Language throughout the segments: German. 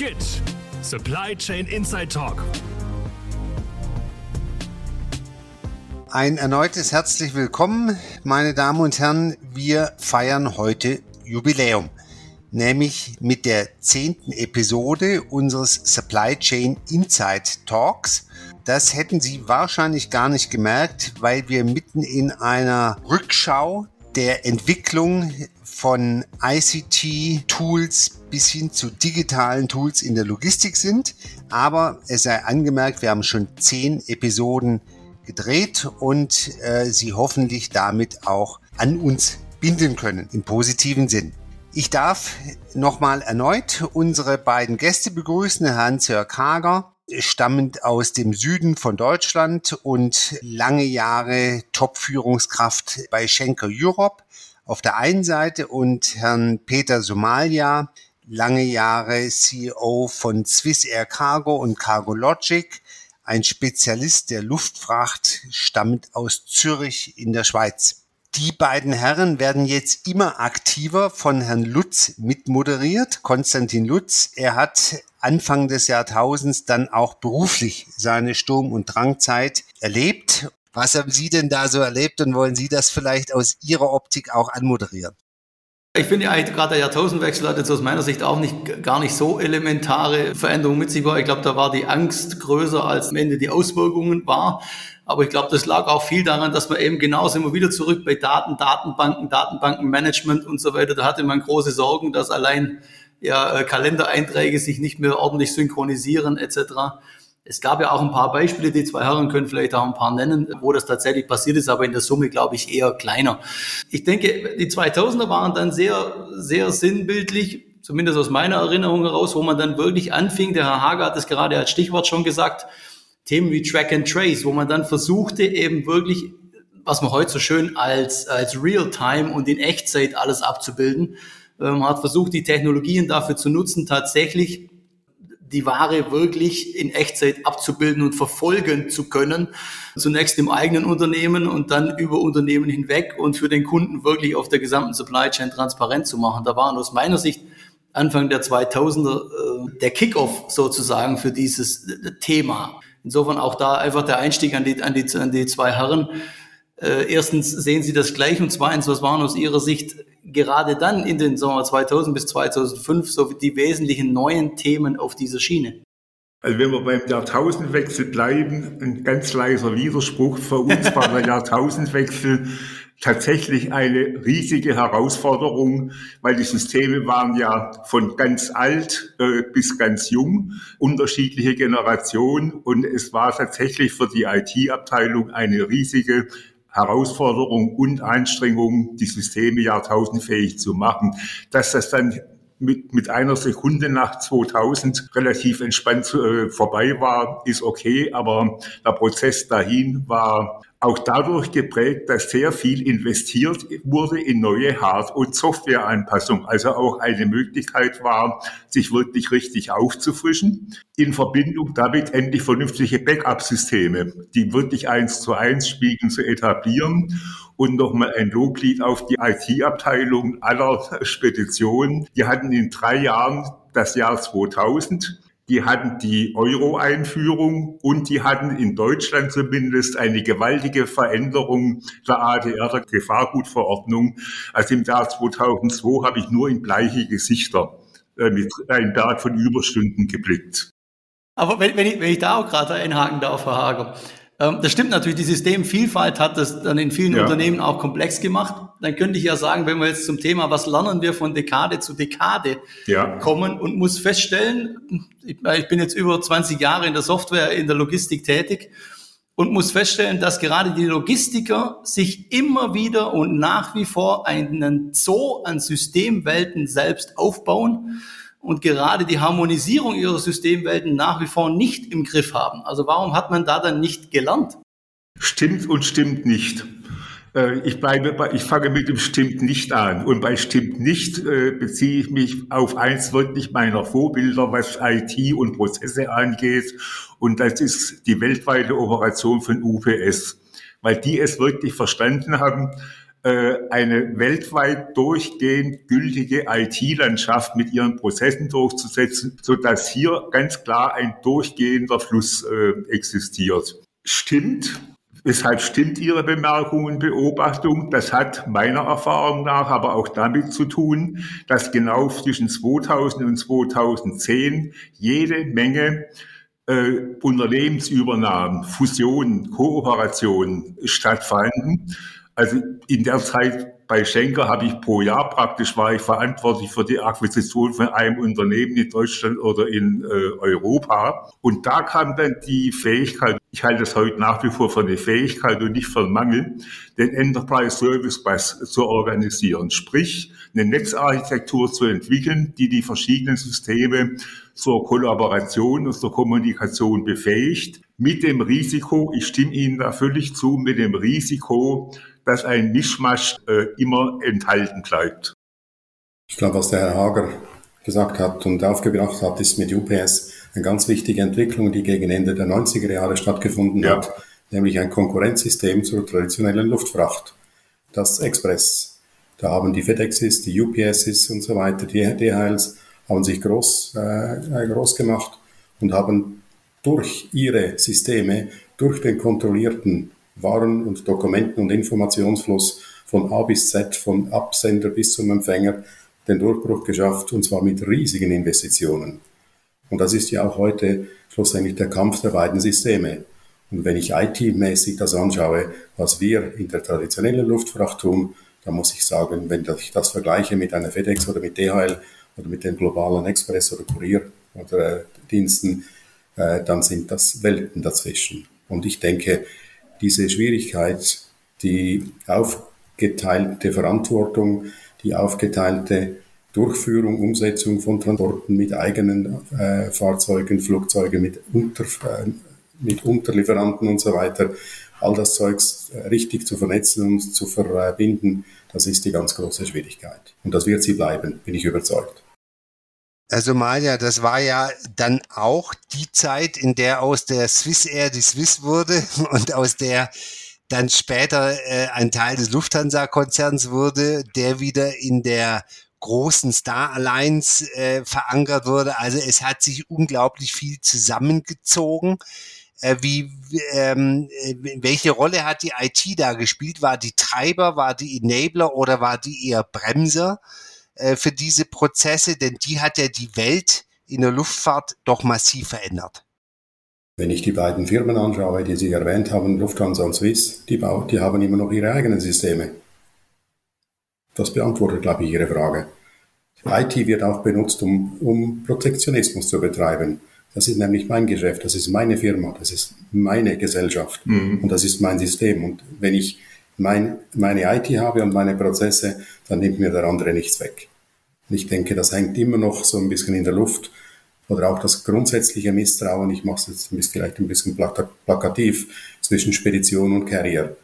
GIT Supply Chain Inside Talk. Ein erneutes herzlich willkommen, meine Damen und Herren. Wir feiern heute Jubiläum, nämlich mit der zehnten Episode unseres Supply Chain Inside Talks. Das hätten Sie wahrscheinlich gar nicht gemerkt, weil wir mitten in einer Rückschau der Entwicklung von ICT-Tools bis hin zu digitalen Tools in der Logistik sind. Aber es sei angemerkt, wir haben schon zehn Episoden gedreht und äh, Sie hoffentlich damit auch an uns binden können, im positiven Sinn. Ich darf nochmal erneut unsere beiden Gäste begrüßen, Hans-Jörg Hager, stammend aus dem Süden von Deutschland und lange Jahre Top-Führungskraft bei Schenker Europe auf der einen Seite und Herrn Peter Somalia, lange Jahre CEO von Swiss Air Cargo und Cargo Logic, ein Spezialist der Luftfracht, stammt aus Zürich in der Schweiz. Die beiden Herren werden jetzt immer aktiver von Herrn Lutz mitmoderiert. Konstantin Lutz, er hat Anfang des Jahrtausends dann auch beruflich seine Sturm- und Drangzeit erlebt. Was haben Sie denn da so erlebt und wollen Sie das vielleicht aus Ihrer Optik auch anmoderieren? Ich finde eigentlich gerade der Jahrtausendwechsel hat jetzt aus meiner Sicht auch nicht, gar nicht so elementare Veränderungen mit sich gebracht. Ich glaube, da war die Angst größer als am Ende die Auswirkungen war. Aber ich glaube, das lag auch viel daran, dass man eben genauso immer wieder zurück bei Daten, Datenbanken, Datenbankenmanagement und so weiter. Da hatte man große Sorgen, dass allein ja, äh, Kalendereinträge sich nicht mehr ordentlich synchronisieren etc. Es gab ja auch ein paar Beispiele, die zwei Herren können vielleicht auch ein paar nennen, wo das tatsächlich passiert ist, aber in der Summe glaube ich eher kleiner. Ich denke, die 2000er waren dann sehr, sehr sinnbildlich, zumindest aus meiner Erinnerung heraus, wo man dann wirklich anfing, der Herr Hager hat es gerade als Stichwort schon gesagt, Themen wie Track and Trace, wo man dann versuchte eben wirklich, was man heute so schön als, als Real-Time und in Echtzeit alles abzubilden, ähm, hat versucht, die Technologien dafür zu nutzen, tatsächlich die Ware wirklich in Echtzeit abzubilden und verfolgen zu können. Zunächst im eigenen Unternehmen und dann über Unternehmen hinweg und für den Kunden wirklich auf der gesamten Supply Chain transparent zu machen. Da waren aus meiner Sicht Anfang der 2000er äh, der Kickoff sozusagen für dieses äh, Thema. Insofern auch da einfach der Einstieg an die, an die, an die zwei Herren. Äh, erstens sehen Sie das gleich und zweitens, was waren aus Ihrer Sicht gerade dann in den Sommer 2000 bis 2005 so die wesentlichen neuen Themen auf dieser Schiene? Also wenn wir beim Jahrtausendwechsel bleiben, ein ganz leiser Widerspruch. Für uns war der Jahrtausendwechsel tatsächlich eine riesige Herausforderung, weil die Systeme waren ja von ganz alt äh, bis ganz jung, unterschiedliche Generationen und es war tatsächlich für die IT-Abteilung eine riesige Herausforderung und Anstrengung, die Systeme jahrtausendfähig zu machen. Dass das dann mit, mit einer Sekunde nach 2000 relativ entspannt äh, vorbei war, ist okay, aber der Prozess dahin war auch dadurch geprägt, dass sehr viel investiert wurde in neue Hard- und Softwareanpassungen. Also auch eine Möglichkeit war, sich wirklich richtig aufzufrischen. In Verbindung damit endlich vernünftige Backup-Systeme, die wirklich eins zu eins spiegeln, zu etablieren. Und nochmal ein Loblied auf die IT-Abteilung aller Speditionen. Die hatten in drei Jahren das Jahr 2000 die hatten die Euro-Einführung und die hatten in Deutschland zumindest eine gewaltige Veränderung der ADR, der Gefahrgutverordnung. Also im Jahr 2002 habe ich nur in bleiche Gesichter äh, mit einem Berg von Überstunden geblickt. Aber wenn, wenn, ich, wenn ich da auch gerade einhaken darf, Herr Hager, das stimmt natürlich, die Systemvielfalt hat das dann in vielen ja. Unternehmen auch komplex gemacht. Dann könnte ich ja sagen, wenn wir jetzt zum Thema, was lernen wir von Dekade zu Dekade ja. kommen und muss feststellen, ich bin jetzt über 20 Jahre in der Software, in der Logistik tätig und muss feststellen, dass gerade die Logistiker sich immer wieder und nach wie vor einen Zoo an Systemwelten selbst aufbauen und gerade die Harmonisierung ihrer Systemwelten nach wie vor nicht im Griff haben. Also warum hat man da dann nicht gelernt? Stimmt und stimmt nicht. Äh, ich bleibe bei, ich fange mit dem stimmt nicht an. Und bei stimmt nicht äh, beziehe ich mich auf eins wirklich meiner Vorbilder, was IT und Prozesse angeht. Und das ist die weltweite Operation von UPS. Weil die es wirklich verstanden haben, eine weltweit durchgehend gültige IT-Landschaft mit ihren Prozessen durchzusetzen, so hier ganz klar ein durchgehender Fluss äh, existiert. Stimmt, Weshalb stimmt Ihre Bemerkung und Beobachtung? Das hat meiner Erfahrung nach aber auch damit zu tun, dass genau zwischen 2000 und 2010 jede Menge äh, Unternehmensübernahmen, Fusionen, Kooperationen stattfanden. Also in der Zeit bei Schenker habe ich pro Jahr praktisch war ich verantwortlich für die Akquisition von einem Unternehmen in Deutschland oder in äh, Europa. Und da kam dann die Fähigkeit, ich halte es heute nach wie vor für eine Fähigkeit und nicht für einen Mangel, den Enterprise Service Bus zu organisieren. Sprich, eine Netzarchitektur zu entwickeln, die die verschiedenen Systeme zur Kollaboration und zur Kommunikation befähigt, mit dem Risiko, ich stimme Ihnen da völlig zu, mit dem Risiko, dass ein Mischmasch äh, immer enthalten bleibt. Ich glaube, was der Herr Hager gesagt hat und aufgebracht hat, ist mit UPS eine ganz wichtige Entwicklung, die gegen Ende der 90er Jahre stattgefunden ja. hat, nämlich ein Konkurrenzsystem zur traditionellen Luftfracht, das Express. Da haben die FedExes, die UPSs und so weiter, die DHLs, haben sich groß, äh, groß gemacht und haben durch ihre Systeme, durch den kontrollierten waren- und Dokumenten- und Informationsfluss von A bis Z, von Absender bis zum Empfänger, den Durchbruch geschafft, und zwar mit riesigen Investitionen. Und das ist ja auch heute schlussendlich der Kampf der beiden Systeme. Und wenn ich IT-mäßig das anschaue, was wir in der traditionellen Luftfracht tun, dann muss ich sagen, wenn ich das vergleiche mit einer FedEx oder mit DHL oder mit den globalen Express- oder Kurier- oder äh, Diensten, dann sind das Welten dazwischen. Und ich denke, diese Schwierigkeit, die aufgeteilte Verantwortung, die aufgeteilte Durchführung, Umsetzung von Transporten mit eigenen äh, Fahrzeugen, Flugzeugen, mit, Unter, äh, mit Unterlieferanten und so weiter, all das Zeugs äh, richtig zu vernetzen und zu verbinden, das ist die ganz große Schwierigkeit. Und das wird sie bleiben, bin ich überzeugt. Also Maja, das war ja dann auch die Zeit, in der aus der Swiss Air die Swiss wurde und aus der dann später äh, ein Teil des Lufthansa-Konzerns wurde, der wieder in der großen Star Alliance äh, verankert wurde. Also es hat sich unglaublich viel zusammengezogen. Äh, wie, ähm, äh, welche Rolle hat die IT da gespielt? War die Treiber, war die Enabler oder war die eher Bremser? Äh, für diese Prozesse, denn die hat ja die Welt in der Luftfahrt doch massiv verändert. Wenn ich die beiden Firmen anschaue, die Sie erwähnt haben, Lufthansa und Swiss, die, die haben immer noch ihre eigenen Systeme. Das beantwortet, glaube ich, Ihre Frage. IT wird auch benutzt, um, um Protektionismus zu betreiben. Das ist nämlich mein Geschäft, das ist meine Firma, das ist meine Gesellschaft mhm. und das ist mein System. Und wenn ich mein, meine IT habe und meine Prozesse, dann nimmt mir der andere nichts weg. Und ich denke, das hängt immer noch so ein bisschen in der Luft. Oder auch das grundsätzliche Misstrauen, ich mache es jetzt vielleicht ein bisschen plakativ, zwischen Spedition und Carrier.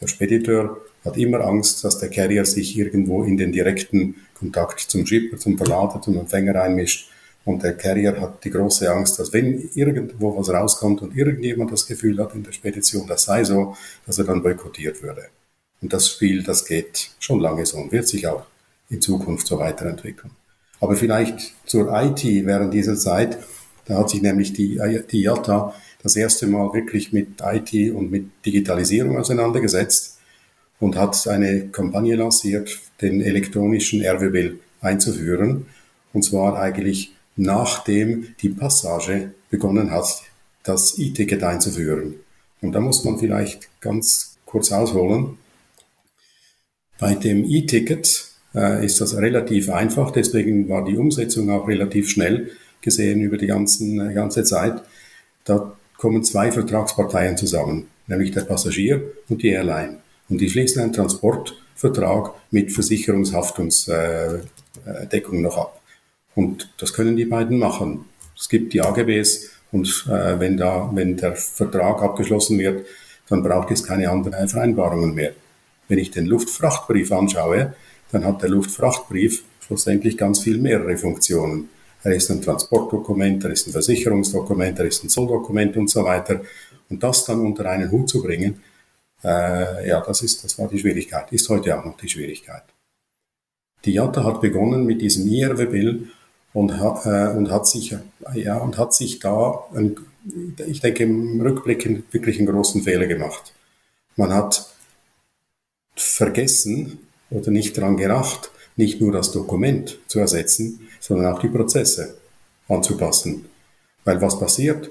Der Spediteur hat immer Angst, dass der Carrier sich irgendwo in den direkten Kontakt zum Shipper, zum Verlader, zum Empfänger einmischt. Und der Carrier hat die große Angst, dass wenn irgendwo was rauskommt und irgendjemand das Gefühl hat in der Spedition, das sei so, dass er dann boykottiert würde. Und das Spiel, das geht schon lange so und wird sich auch in Zukunft so weiterentwickeln. Aber vielleicht zur IT während dieser Zeit, da hat sich nämlich die, die IATA das erste Mal wirklich mit IT und mit Digitalisierung auseinandergesetzt und hat eine Kampagne lanciert, den elektronischen RWB einzuführen. Und zwar eigentlich nachdem die Passage begonnen hat, das E-Ticket einzuführen. Und da muss man vielleicht ganz kurz ausholen. Bei dem E-Ticket äh, ist das relativ einfach, deswegen war die Umsetzung auch relativ schnell gesehen über die ganzen, äh, ganze Zeit. Da kommen zwei Vertragsparteien zusammen, nämlich der Passagier und die Airline. Und die schließen einen Transportvertrag mit Versicherungshaftungsdeckung äh, noch ab. Und das können die beiden machen. Es gibt die AGBs und äh, wenn, da, wenn der Vertrag abgeschlossen wird, dann braucht es keine anderen Vereinbarungen mehr. Wenn ich den Luftfrachtbrief anschaue, dann hat der Luftfrachtbrief schlussendlich ganz viel mehrere Funktionen. Er ist ein Transportdokument, er ist ein Versicherungsdokument, er ist ein Zolldokument und so weiter. Und das dann unter einen Hut zu bringen, Äh, ja, das, ist, das war die Schwierigkeit, ist heute auch noch die Schwierigkeit. Die JATA hat begonnen mit diesem IRW-Bill und, äh, und, hat sich, ja, und hat sich da, ein, ich denke, im Rückblick wirklich einen großen Fehler gemacht. Man hat vergessen oder nicht daran gedacht, nicht nur das Dokument zu ersetzen, sondern auch die Prozesse anzupassen. Weil was passiert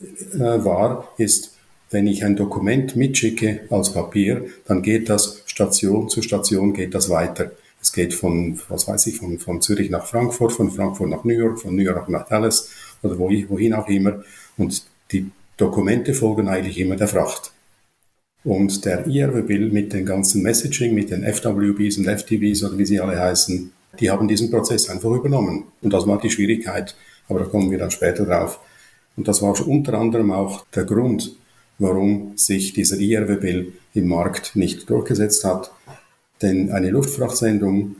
äh, war, ist, wenn ich ein Dokument mitschicke als Papier, dann geht das Station zu Station, geht das weiter. Es geht von, was weiß ich, von, von Zürich nach Frankfurt, von Frankfurt nach New York, von New York nach Dallas oder wohin auch immer. Und die Dokumente folgen eigentlich immer der Fracht. Und der IRW-Bill mit den ganzen Messaging, mit den FWBs und FTBs oder wie sie alle heißen, die haben diesen Prozess einfach übernommen. Und das war die Schwierigkeit, aber da kommen wir dann später drauf. Und das war unter anderem auch der Grund, warum sich dieser IRW-Bill im Markt nicht durchgesetzt hat. Denn eine Luftfrachtsendung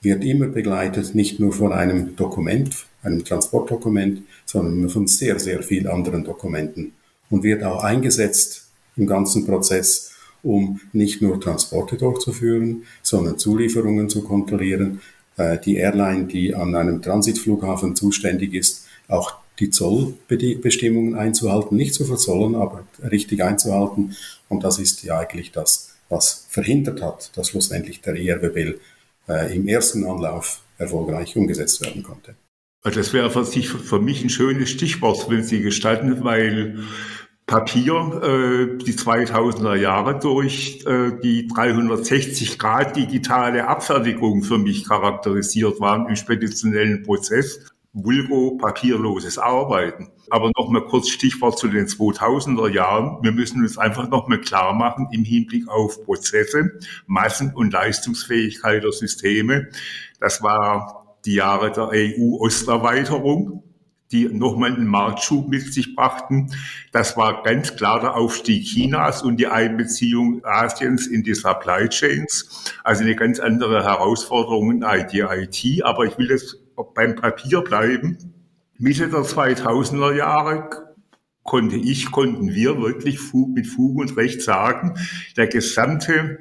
wird immer begleitet nicht nur von einem Dokument, einem Transportdokument, sondern von sehr, sehr vielen anderen Dokumenten und wird auch eingesetzt im ganzen Prozess, um nicht nur Transporte durchzuführen, sondern Zulieferungen zu kontrollieren. Äh, die Airline, die an einem Transitflughafen zuständig ist, auch die Zollbestimmungen einzuhalten, nicht zu verzollen, aber richtig einzuhalten. Und das ist ja eigentlich das, was verhindert hat, dass schlussendlich der IRW-Bill äh, im ersten Anlauf erfolgreich umgesetzt werden konnte. Also das wäre für, sich, für mich ein schönes Stichwort, wenn Sie gestatten, weil Papier äh, die 2000er Jahre durch äh, die 360 Grad digitale Abfertigung für mich charakterisiert waren im speditionellen Prozess. Vulgo papierloses Arbeiten. Aber noch mal kurz Stichwort zu den 2000er Jahren. Wir müssen uns einfach noch mal klar machen im Hinblick auf Prozesse, Massen- und Leistungsfähigkeit der Systeme. Das war die Jahre der EU-Osterweiterung die nochmal einen Marktschub mit sich brachten. Das war ganz klar der Aufstieg Chinas und die Einbeziehung Asiens in die Supply Chains. Also eine ganz andere Herausforderung in IT. Aber ich will jetzt beim Papier bleiben. Mitte der 2000er Jahre konnte ich, konnten wir wirklich mit Fug und Recht sagen, der gesamte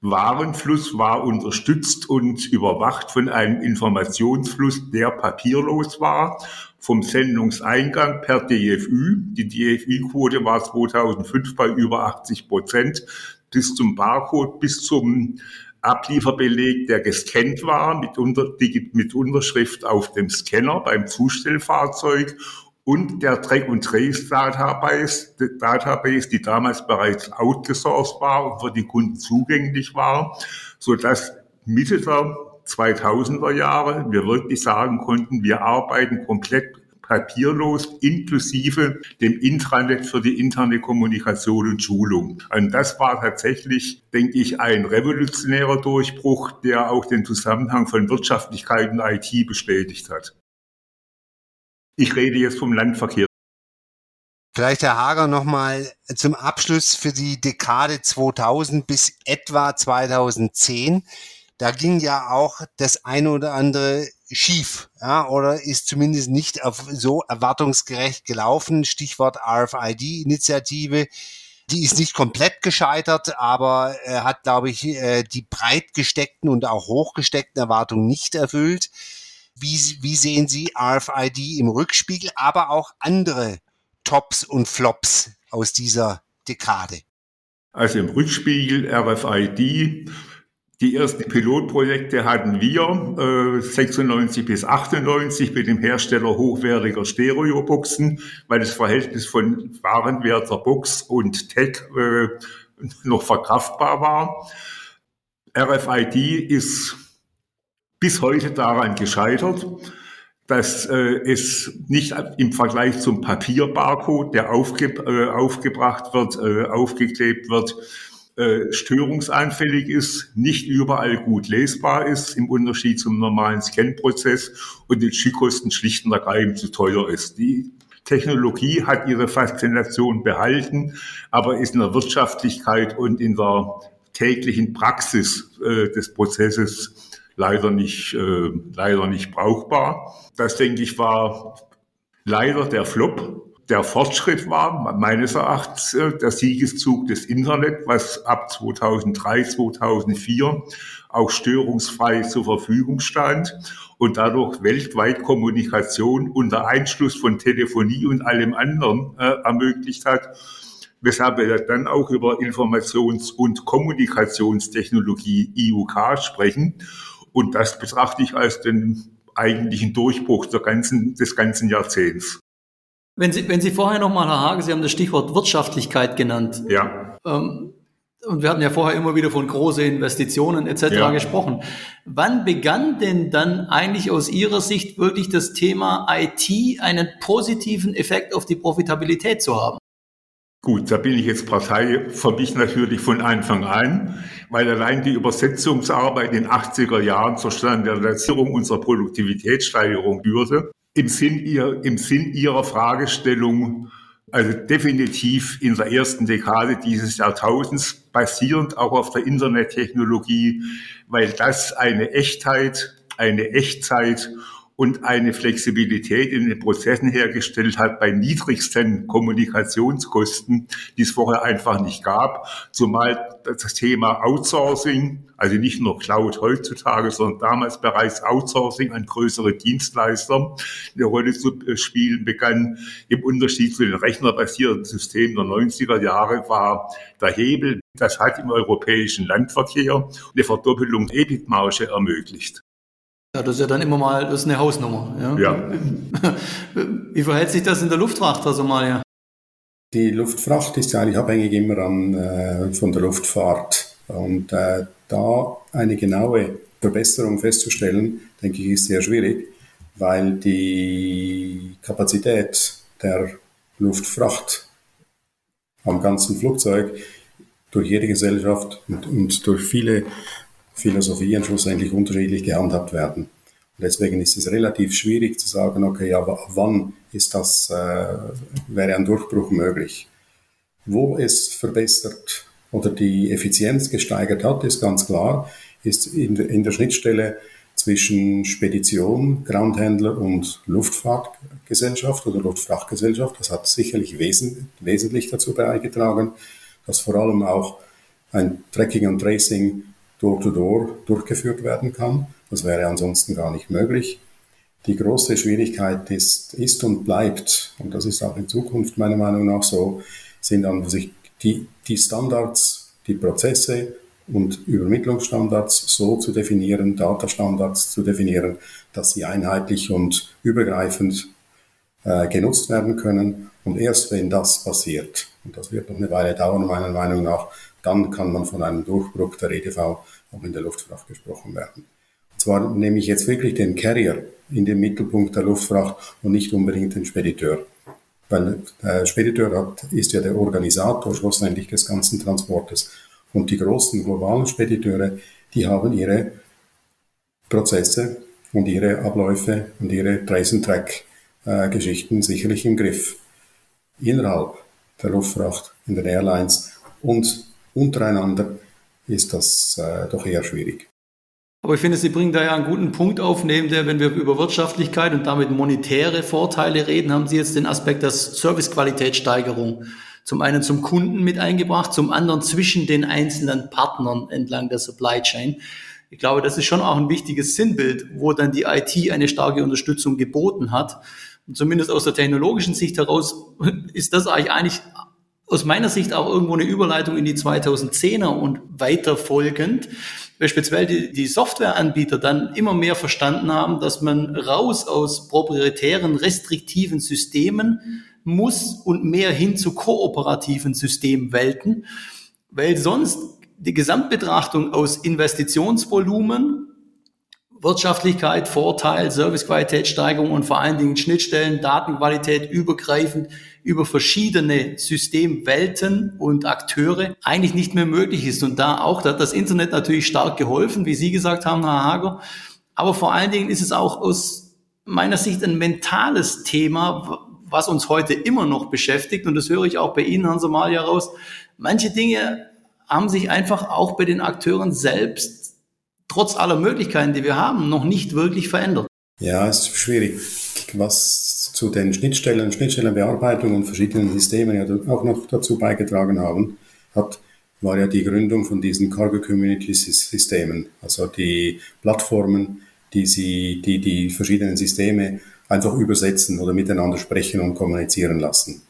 Warenfluss war unterstützt und überwacht von einem Informationsfluss, der papierlos war, vom Sendungseingang per DFÜ. Die DFÜ-Quote war 2005 bei über 80 Prozent, bis zum Barcode, bis zum Ablieferbeleg, der gescannt war, mit, unter, mit Unterschrift auf dem Scanner beim Zustellfahrzeug. Und der Track- und Trace-Database, Database, die damals bereits outgesourced war und für die Kunden zugänglich war, so dass Mitte der 2000er Jahre wir wirklich sagen konnten, wir arbeiten komplett papierlos inklusive dem Intranet für die interne Kommunikation und Schulung. Und das war tatsächlich, denke ich, ein revolutionärer Durchbruch, der auch den Zusammenhang von Wirtschaftlichkeit und IT bestätigt hat. Ich rede jetzt vom Landverkehr. Vielleicht Herr Hager nochmal zum Abschluss für die Dekade 2000 bis etwa 2010. Da ging ja auch das eine oder andere schief, ja, oder ist zumindest nicht so erwartungsgerecht gelaufen. Stichwort RFID-Initiative. Die ist nicht komplett gescheitert, aber äh, hat, glaube ich, äh, die breit gesteckten und auch hochgesteckten Erwartungen nicht erfüllt. Wie, wie sehen Sie RFID im Rückspiegel, aber auch andere Tops und Flops aus dieser Dekade? Also im Rückspiegel RFID die ersten Pilotprojekte hatten wir äh, 96 bis 98 mit dem Hersteller hochwertiger Stereoboxen, weil das Verhältnis von warenwerter Box und Tech äh, noch verkraftbar war. RFID ist bis heute daran gescheitert, dass äh, es nicht im Vergleich zum Papierbarcode, der aufge, äh, aufgebracht wird, äh, aufgeklebt wird, äh, störungsanfällig ist, nicht überall gut lesbar ist, im Unterschied zum normalen Scan-Prozess und den Schickkosten schlicht und ergreifend zu teuer ist. Die Technologie hat ihre Faszination behalten, aber ist in der Wirtschaftlichkeit und in der täglichen Praxis äh, des Prozesses leider nicht, äh, leider nicht brauchbar. Das, denke ich, war leider der Flop der Fortschritt war meines Erachtens äh, der Siegeszug des Internet, was ab 2003, 2004 auch störungsfrei zur Verfügung stand und dadurch weltweit Kommunikation unter Einschluss von Telefonie und allem anderen äh, ermöglicht hat, weshalb wir dann auch über Informations- und Kommunikationstechnologie IUK sprechen. Und das betrachte ich als den eigentlichen Durchbruch ganzen, des ganzen Jahrzehnts. Wenn Sie, wenn Sie vorher nochmal, Herr Hage, Sie haben das Stichwort Wirtschaftlichkeit genannt. Ja. Ähm, und wir hatten ja vorher immer wieder von große Investitionen etc. Ja. gesprochen. Wann begann denn dann eigentlich aus Ihrer Sicht wirklich das Thema IT einen positiven Effekt auf die Profitabilität zu haben? Gut, da bin ich jetzt Partei für mich natürlich von Anfang an, weil allein die Übersetzungsarbeit in den 80er Jahren zur Standardisierung unserer Produktivitätssteigerung führte im Sinn, ihr, im Sinn Ihrer Fragestellung, also definitiv in der ersten Dekade dieses Jahrtausends, basierend auch auf der Internettechnologie, weil das eine Echtheit, eine Echtzeit und eine Flexibilität in den Prozessen hergestellt hat bei niedrigsten Kommunikationskosten, die es vorher einfach nicht gab. Zumal das Thema Outsourcing, also nicht nur Cloud heutzutage, sondern damals bereits Outsourcing an größere Dienstleister eine Rolle zu spielen begann. Im Unterschied zu den rechnerbasierten Systemen der 90er Jahre war der Hebel, das hat im europäischen Landverkehr eine Verdoppelung der EBIT-Marge ermöglicht. Ja, das ist ja dann immer mal, das ist eine Hausnummer. Ja. ja. Wie verhält sich das in der Luftfracht, Herr Somalia? Die Luftfracht ist ja eigentlich abhängig immer an, äh, von der Luftfahrt. Und äh, da eine genaue Verbesserung festzustellen, denke ich, ist sehr schwierig, weil die Kapazität der Luftfracht am ganzen Flugzeug durch jede Gesellschaft und, und durch viele Philosophien schlussendlich unterschiedlich gehandhabt werden. Und deswegen ist es relativ schwierig zu sagen, okay, ja, wann ist das, äh, wäre ein Durchbruch möglich. Wo es verbessert oder die Effizienz gesteigert hat, ist ganz klar, ist in, in der Schnittstelle zwischen Spedition, Groundhändler und Luftfahrtgesellschaft oder Luftfrachtgesellschaft. Das hat sicherlich wesen, wesentlich dazu beigetragen, dass vor allem auch ein Tracking und Tracing Door-to-Door durchgeführt werden kann. Das wäre ansonsten gar nicht möglich. Die große Schwierigkeit ist, ist und bleibt, und das ist auch in Zukunft meiner Meinung nach so, sind an sich die, die Standards, die Prozesse und Übermittlungsstandards so zu definieren, Datastandards zu definieren, dass sie einheitlich und übergreifend äh, genutzt werden können. Und erst wenn das passiert, und das wird noch eine Weile dauern, meiner Meinung nach, dann kann man von einem Durchbruch der EDV auch in der Luftfracht gesprochen werden. Und zwar nehme ich jetzt wirklich den Carrier in den Mittelpunkt der Luftfracht und nicht unbedingt den Spediteur. Weil der Spediteur hat, ist ja der Organisator schlussendlich des ganzen Transportes. Und die großen globalen Spediteure, die haben ihre Prozesse und ihre Abläufe und ihre Trace-and-Track-Geschichten sicherlich im Griff. Innerhalb der Luftfracht, in den Airlines und untereinander ist das äh, doch eher schwierig. Aber ich finde, Sie bringen da ja einen guten Punkt auf, neben der, wenn wir über Wirtschaftlichkeit und damit monetäre Vorteile reden, haben Sie jetzt den Aspekt der Servicequalitätssteigerung zum einen zum Kunden mit eingebracht, zum anderen zwischen den einzelnen Partnern entlang der Supply Chain. Ich glaube, das ist schon auch ein wichtiges Sinnbild, wo dann die IT eine starke Unterstützung geboten hat. Und zumindest aus der technologischen Sicht heraus ist das eigentlich aus meiner Sicht auch irgendwo eine Überleitung in die 2010er und weiter folgend, weil speziell die, die Softwareanbieter dann immer mehr verstanden haben, dass man raus aus proprietären, restriktiven Systemen muss und mehr hin zu kooperativen Systemwelten, weil sonst die Gesamtbetrachtung aus Investitionsvolumen, Wirtschaftlichkeit, Vorteil, Servicequalitätssteigerung und vor allen Dingen Schnittstellen, Datenqualität übergreifend über verschiedene Systemwelten und Akteure eigentlich nicht mehr möglich ist. Und da auch, da hat das Internet natürlich stark geholfen, wie Sie gesagt haben, Herr Hager. Aber vor allen Dingen ist es auch aus meiner Sicht ein mentales Thema, was uns heute immer noch beschäftigt. Und das höre ich auch bei Ihnen, Herrn Somalia, raus. Manche Dinge haben sich einfach auch bei den Akteuren selbst, trotz aller Möglichkeiten, die wir haben, noch nicht wirklich verändert. Ja, ist schwierig. was zu den Schnittstellen, Schnittstellenbearbeitung und verschiedenen Systemen ja auch noch dazu beigetragen haben, hat, war ja die Gründung von diesen Cargo Community Systemen, also die Plattformen, die sie, die die verschiedenen Systeme einfach übersetzen oder miteinander sprechen und kommunizieren lassen.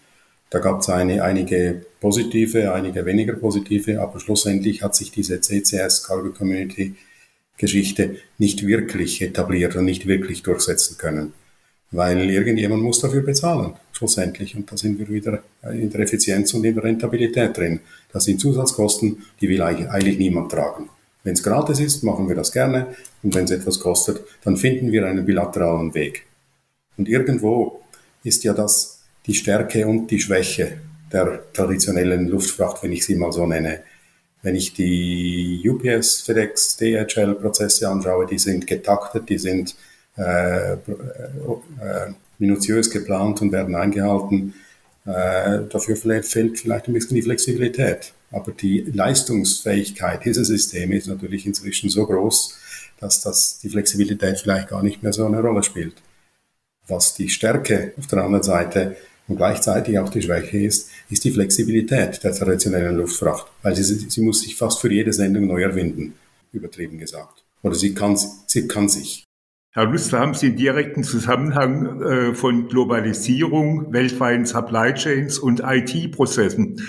Da gab es eine, einige positive, einige weniger positive, aber schlussendlich hat sich diese CCS Cargo Community Geschichte nicht wirklich etabliert und nicht wirklich durchsetzen können. Weil irgendjemand muss dafür bezahlen, schlussendlich. Und da sind wir wieder in der Effizienz und in der Rentabilität drin. Das sind Zusatzkosten, die will eigentlich niemand tragen. Wenn es gratis ist, machen wir das gerne. Und wenn es etwas kostet, dann finden wir einen bilateralen Weg. Und irgendwo ist ja das die Stärke und die Schwäche der traditionellen Luftfracht, wenn ich sie mal so nenne. Wenn ich die UPS, FedEx, DHL-Prozesse anschaue, die sind getaktet, die sind äh, äh, minutiös geplant und werden eingehalten. Äh, dafür fehlt vielleicht ein bisschen die Flexibilität. Aber die Leistungsfähigkeit dieser Systeme ist natürlich inzwischen so groß, dass das die Flexibilität vielleicht gar nicht mehr so eine Rolle spielt. Was die Stärke auf der anderen Seite und gleichzeitig auch die Schwäche ist, ist die Flexibilität der traditionellen Luftfracht, weil sie, sie muss sich fast für jede Sendung neu erfinden, übertrieben gesagt. Oder sie kann, sie kann sich. Herr Lüster, haben Sie einen direkten Zusammenhang äh, von Globalisierung, weltweiten Supply Chains und IT-Prozessen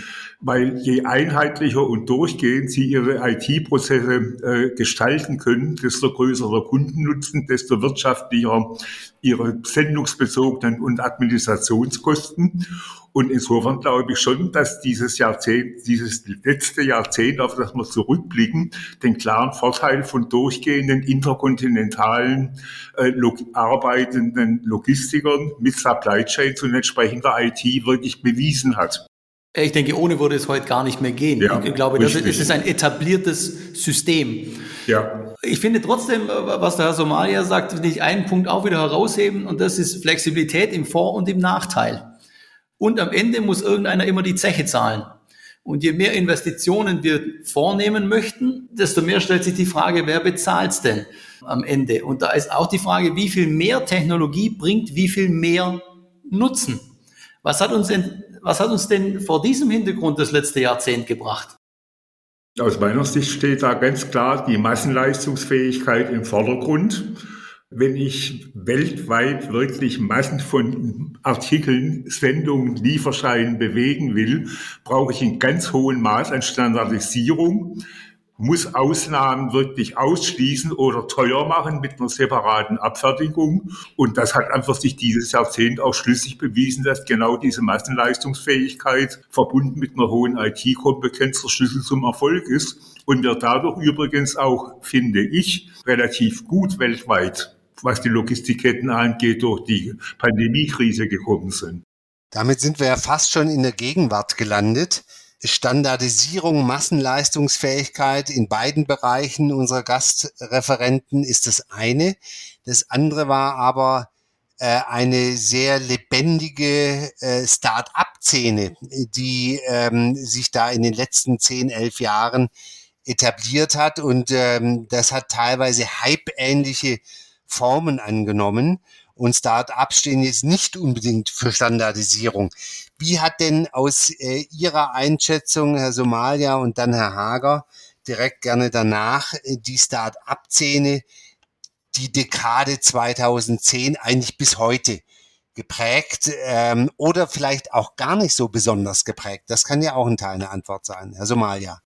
weil je einheitlicher und durchgehend Sie Ihre IT-Prozesse äh, gestalten können, desto größer der Kundennutzen, desto wirtschaftlicher Ihre sendungsbezogenen und Administrationskosten. Und insofern glaube ich schon, dass dieses Jahrzehnt, dieses letzte Jahrzehnt, auf das wir zurückblicken, den klaren Vorteil von durchgehenden interkontinentalen äh, log arbeitenden Logistikern mit Supply Chains und entsprechender IT wirklich bewiesen hat. Ich denke, ohne würde es heute gar nicht mehr gehen. Ja, ich glaube, das ist, ist ein etabliertes System. Ja. Ich finde trotzdem, was der Herr Somalia sagt, will ich einen Punkt auch wieder herausheben und das ist Flexibilität im Vor- und im Nachteil. Und am Ende muss irgendeiner immer die Zeche zahlen. Und je mehr Investitionen wir vornehmen möchten, desto mehr stellt sich die Frage, wer bezahlt's denn am Ende? Und da ist auch die Frage, wie viel mehr Technologie bringt wie viel mehr Nutzen? Was hat uns denn was hat uns denn vor diesem Hintergrund das letzte Jahrzehnt gebracht? Aus meiner Sicht steht da ganz klar die Massenleistungsfähigkeit im Vordergrund. Wenn ich weltweit wirklich Massen von Artikeln, Sendungen, Lieferscheinen bewegen will, brauche ich ein ganz hohen Maß an Standardisierung muss Ausnahmen wirklich ausschließen oder teuer machen mit einer separaten Abfertigung. Und das hat einfach sich dieses Jahrzehnt auch schlüssig bewiesen, dass genau diese Massenleistungsfähigkeit verbunden mit einer hohen IT-Kompetenz der Schlüssel zum Erfolg ist. Und wir dadurch übrigens auch, finde ich, relativ gut weltweit, was die Logistikketten angeht, durch die Pandemiekrise gekommen sind. Damit sind wir ja fast schon in der Gegenwart gelandet. Standardisierung, Massenleistungsfähigkeit in beiden Bereichen unserer Gastreferenten ist das eine. Das andere war aber äh, eine sehr lebendige äh, Start-up-Szene, die ähm, sich da in den letzten zehn, elf Jahren etabliert hat und ähm, das hat teilweise Hype-ähnliche Formen angenommen und Start-ups stehen jetzt nicht unbedingt für Standardisierung. Wie hat denn aus äh, Ihrer Einschätzung, Herr Somalia und dann Herr Hager, direkt gerne danach, äh, die Start-up-Szene, die Dekade 2010 eigentlich bis heute geprägt ähm, oder vielleicht auch gar nicht so besonders geprägt? Das kann ja auch ein Teil einer Antwort sein, Herr Somalia.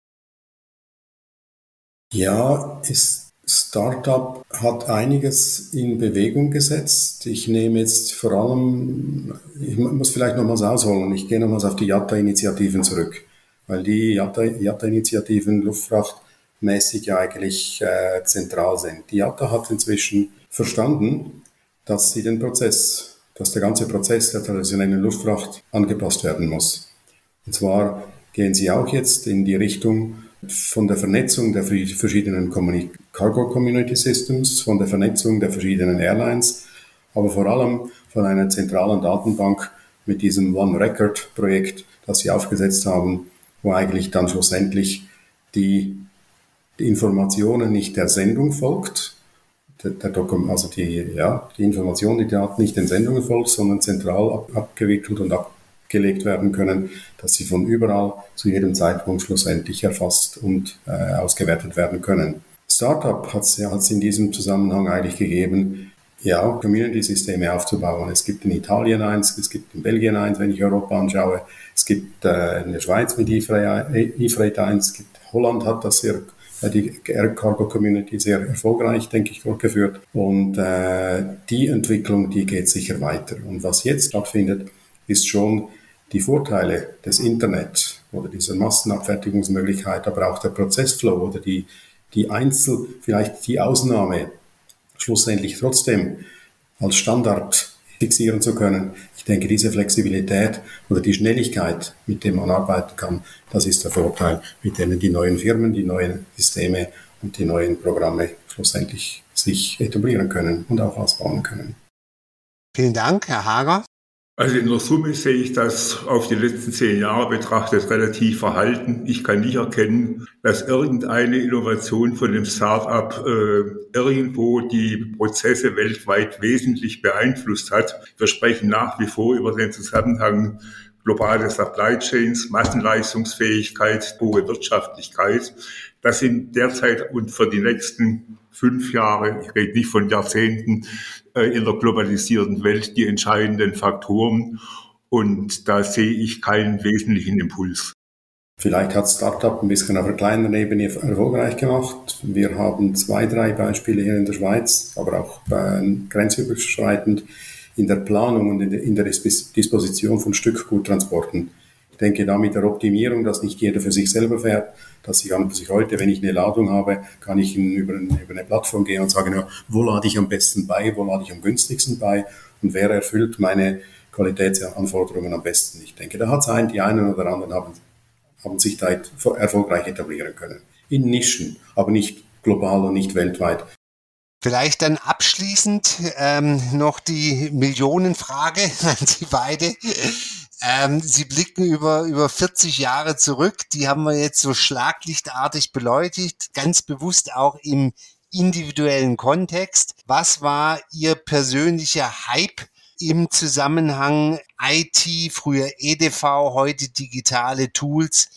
Ja, ist Startup hat einiges in Bewegung gesetzt. Ich nehme jetzt vor allem, ich muss vielleicht nochmals ausholen, ich gehe nochmals auf die JATA-Initiativen zurück, weil die JATA-Initiativen luftfrachtmäßig ja eigentlich äh, zentral sind. Die JATA hat inzwischen verstanden, dass sie den Prozess, dass der ganze Prozess der traditionellen Luftfracht angepasst werden muss. Und zwar gehen sie auch jetzt in die Richtung, von der Vernetzung der verschiedenen Cargo Community Systems, von der Vernetzung der verschiedenen Airlines, aber vor allem von einer zentralen Datenbank mit diesem One Record Projekt, das sie aufgesetzt haben, wo eigentlich dann schlussendlich die, die Informationen nicht der Sendung folgt, der, der also die, ja, die Informationen, die Daten nicht den Sendungen folgt, sondern zentral ab, abgewickelt und abgelegt werden können, dass sie von überall zu jedem Zeitpunkt schlussendlich erfasst und äh, ausgewertet werden können. Startup hat es in diesem Zusammenhang eigentlich gegeben, ja, Community-Systeme aufzubauen. Es gibt in Italien eins, es gibt in Belgien eins, wenn ich Europa anschaue. Es gibt äh, in der Schweiz mit eFreight eins, es gibt, Holland hat das sehr die Air Cargo Community sehr erfolgreich, denke ich, durchgeführt. Und äh, die Entwicklung, die geht sicher weiter. Und was jetzt stattfindet, ist schon die Vorteile des Internet oder dieser Massenabfertigungsmöglichkeit, aber auch der Prozessflow oder die, die Einzel, vielleicht die Ausnahme schlussendlich trotzdem als Standard fixieren zu können. Ich denke, diese Flexibilität oder die Schnelligkeit, mit der man arbeiten kann, das ist der Vorteil, mit denen die neuen Firmen, die neuen Systeme und die neuen Programme schlussendlich sich etablieren können und auch ausbauen können. Vielen Dank, Herr Hager. Also in der Summe sehe ich das auf die letzten zehn Jahre betrachtet relativ verhalten. Ich kann nicht erkennen, dass irgendeine Innovation von dem Start-up äh, irgendwo die Prozesse weltweit wesentlich beeinflusst hat. Wir sprechen nach wie vor über den Zusammenhang globale Supply Chains, Massenleistungsfähigkeit, hohe Wirtschaftlichkeit. Das sind derzeit und für die nächsten fünf Jahre, ich rede nicht von Jahrzehnten, äh, in der globalisierten Welt die entscheidenden Faktoren. Und da sehe ich keinen wesentlichen Impuls. Vielleicht hat Startup ein bisschen auf einer kleinen Ebene erfolgreich gemacht. Wir haben zwei, drei Beispiele hier in der Schweiz, aber auch grenzüberschreitend in der Planung und in der Disposition von Stückguttransporten. Ich denke da mit der Optimierung, dass nicht jeder für sich selber fährt, dass ich an sich heute, wenn ich eine Ladung habe, kann ich über, eine Plattform gehen und sagen, ja, wo lade ich am besten bei, wo lade ich am günstigsten bei und wer erfüllt meine Qualitätsanforderungen am besten. Ich denke, da hat es einen, die einen oder anderen haben, haben sich da erfolgreich etablieren können. In Nischen, aber nicht global und nicht weltweit. Vielleicht dann abschließend ähm, noch die Millionenfrage an Sie beide. Ähm, Sie blicken über, über 40 Jahre zurück. Die haben wir jetzt so schlaglichtartig beleuchtet, ganz bewusst auch im individuellen Kontext. Was war Ihr persönlicher Hype im Zusammenhang IT, früher EDV, heute digitale Tools?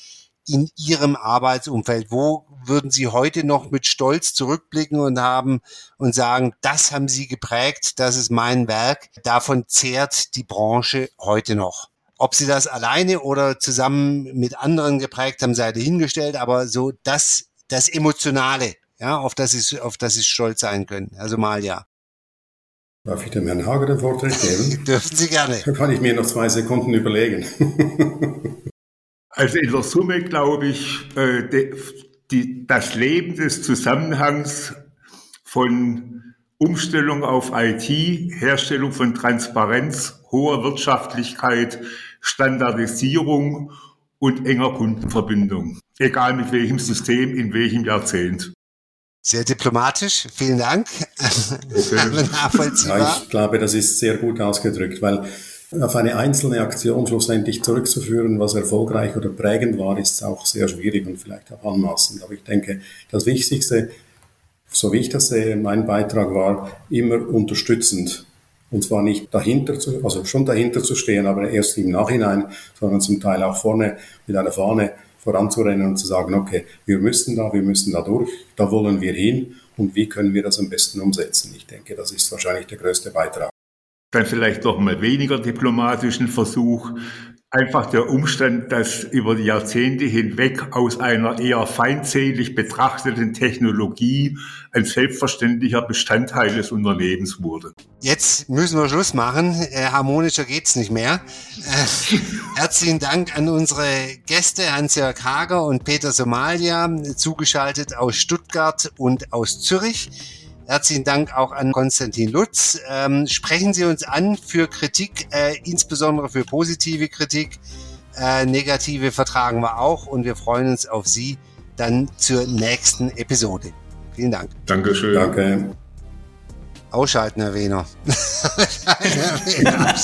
in Ihrem Arbeitsumfeld? Wo würden Sie heute noch mit Stolz zurückblicken und haben und sagen, das haben Sie geprägt, das ist mein Werk, davon zehrt die Branche heute noch? Ob Sie das alleine oder zusammen mit anderen geprägt haben, sei dahingestellt, aber so das, das Emotionale, ja, auf das ist, auf das ist stolz sein können. Also mal ja. Darf ich dem Herrn Hager den Vortritt geben? Dürfen Sie gerne. Da kann ich mir noch zwei Sekunden überlegen. Also in der Summe glaube ich, äh, de, die, das Leben des Zusammenhangs von Umstellung auf IT, Herstellung von Transparenz, hoher Wirtschaftlichkeit, Standardisierung und enger Kundenverbindung. Egal mit welchem System, in welchem Jahrzehnt. Sehr diplomatisch, vielen Dank. Ja, ich glaube, das ist sehr gut ausgedrückt, weil auf eine einzelne Aktion schlussendlich zurückzuführen, was erfolgreich oder prägend war, ist auch sehr schwierig und vielleicht auch anmaßend. Aber ich denke, das Wichtigste, so wie ich das sehe, mein Beitrag war, immer unterstützend. Und zwar nicht dahinter zu, also schon dahinter zu stehen, aber erst im Nachhinein, sondern zum Teil auch vorne mit einer Fahne voranzurennen und zu sagen, okay, wir müssen da, wir müssen da durch, da wollen wir hin und wie können wir das am besten umsetzen? Ich denke, das ist wahrscheinlich der größte Beitrag dann vielleicht noch mal weniger diplomatischen Versuch. Einfach der Umstand, dass über die Jahrzehnte hinweg aus einer eher feindselig betrachteten Technologie ein selbstverständlicher Bestandteil des Unternehmens wurde. Jetzt müssen wir Schluss machen. Äh, harmonischer geht's nicht mehr. Äh, herzlichen Dank an unsere Gäste Hans-Jörg Hager und Peter Somalia, zugeschaltet aus Stuttgart und aus Zürich. Herzlichen Dank auch an Konstantin Lutz. Ähm, sprechen Sie uns an für Kritik, äh, insbesondere für positive Kritik. Äh, negative vertragen wir auch und wir freuen uns auf Sie dann zur nächsten Episode. Vielen Dank. Dankeschön. Danke. Ausschalten, Herr Wehner. Ausschalten, Herr Wehner.